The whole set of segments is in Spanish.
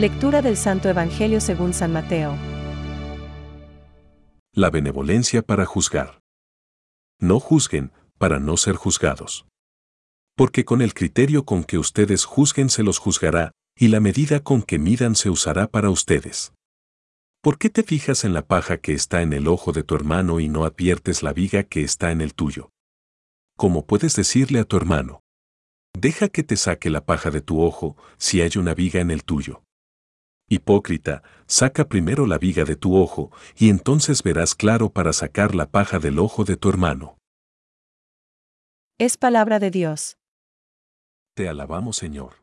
Lectura del Santo Evangelio según San Mateo. La benevolencia para juzgar. No juzguen, para no ser juzgados. Porque con el criterio con que ustedes juzguen se los juzgará, y la medida con que midan se usará para ustedes. ¿Por qué te fijas en la paja que está en el ojo de tu hermano y no adviertes la viga que está en el tuyo? ¿Cómo puedes decirle a tu hermano? Deja que te saque la paja de tu ojo si hay una viga en el tuyo. Hipócrita, saca primero la viga de tu ojo, y entonces verás claro para sacar la paja del ojo de tu hermano. Es palabra de Dios. Te alabamos, Señor.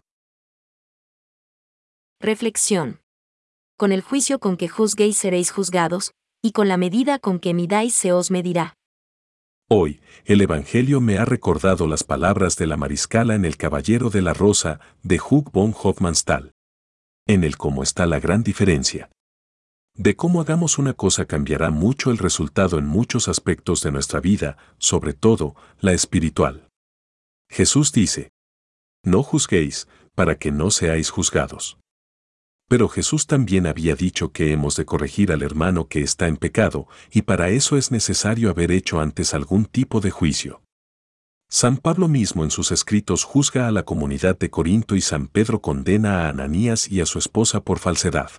Reflexión. Con el juicio con que juzguéis seréis juzgados, y con la medida con que midáis se os medirá. Hoy, el Evangelio me ha recordado las palabras de la mariscala en El Caballero de la Rosa, de Hug von Hofmannsthal en el cómo está la gran diferencia. De cómo hagamos una cosa cambiará mucho el resultado en muchos aspectos de nuestra vida, sobre todo la espiritual. Jesús dice, No juzguéis, para que no seáis juzgados. Pero Jesús también había dicho que hemos de corregir al hermano que está en pecado, y para eso es necesario haber hecho antes algún tipo de juicio. San Pablo mismo en sus escritos juzga a la comunidad de Corinto y San Pedro condena a Ananías y a su esposa por falsedad.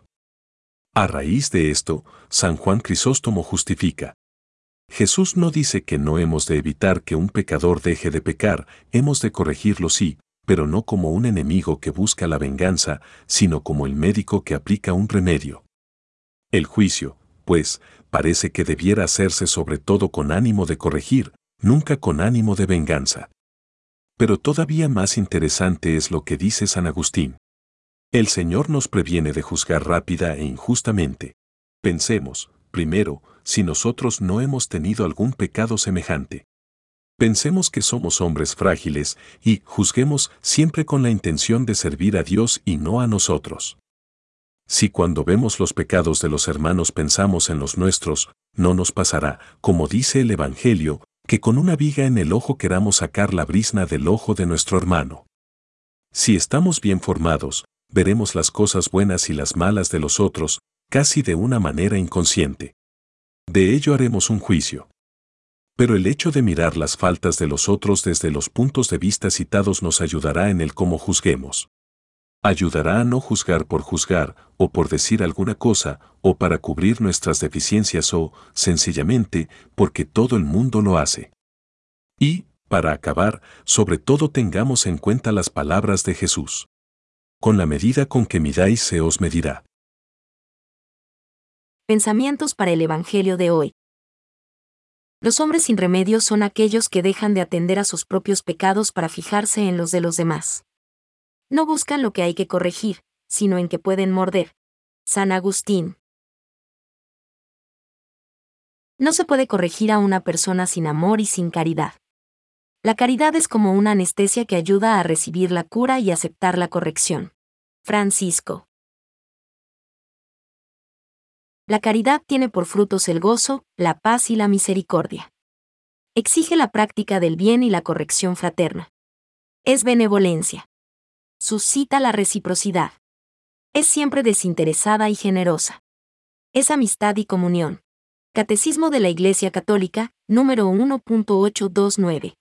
A raíz de esto, San Juan Crisóstomo justifica. Jesús no dice que no hemos de evitar que un pecador deje de pecar, hemos de corregirlo sí, pero no como un enemigo que busca la venganza, sino como el médico que aplica un remedio. El juicio, pues, parece que debiera hacerse sobre todo con ánimo de corregir, nunca con ánimo de venganza. Pero todavía más interesante es lo que dice San Agustín. El Señor nos previene de juzgar rápida e injustamente. Pensemos, primero, si nosotros no hemos tenido algún pecado semejante. Pensemos que somos hombres frágiles y juzguemos siempre con la intención de servir a Dios y no a nosotros. Si cuando vemos los pecados de los hermanos pensamos en los nuestros, no nos pasará, como dice el Evangelio, que con una viga en el ojo queramos sacar la brisna del ojo de nuestro hermano. Si estamos bien formados, veremos las cosas buenas y las malas de los otros, casi de una manera inconsciente. De ello haremos un juicio. Pero el hecho de mirar las faltas de los otros desde los puntos de vista citados nos ayudará en el cómo juzguemos. Ayudará a no juzgar por juzgar, o por decir alguna cosa, o para cubrir nuestras deficiencias o, sencillamente, porque todo el mundo lo hace. Y, para acabar, sobre todo tengamos en cuenta las palabras de Jesús. Con la medida con que midáis se os medirá. Pensamientos para el Evangelio de hoy. Los hombres sin remedio son aquellos que dejan de atender a sus propios pecados para fijarse en los de los demás. No buscan lo que hay que corregir, sino en que pueden morder. San Agustín. No se puede corregir a una persona sin amor y sin caridad. La caridad es como una anestesia que ayuda a recibir la cura y aceptar la corrección. Francisco. La caridad tiene por frutos el gozo, la paz y la misericordia. Exige la práctica del bien y la corrección fraterna. Es benevolencia suscita la reciprocidad. Es siempre desinteresada y generosa. Es amistad y comunión. Catecismo de la Iglesia Católica, número 1.829.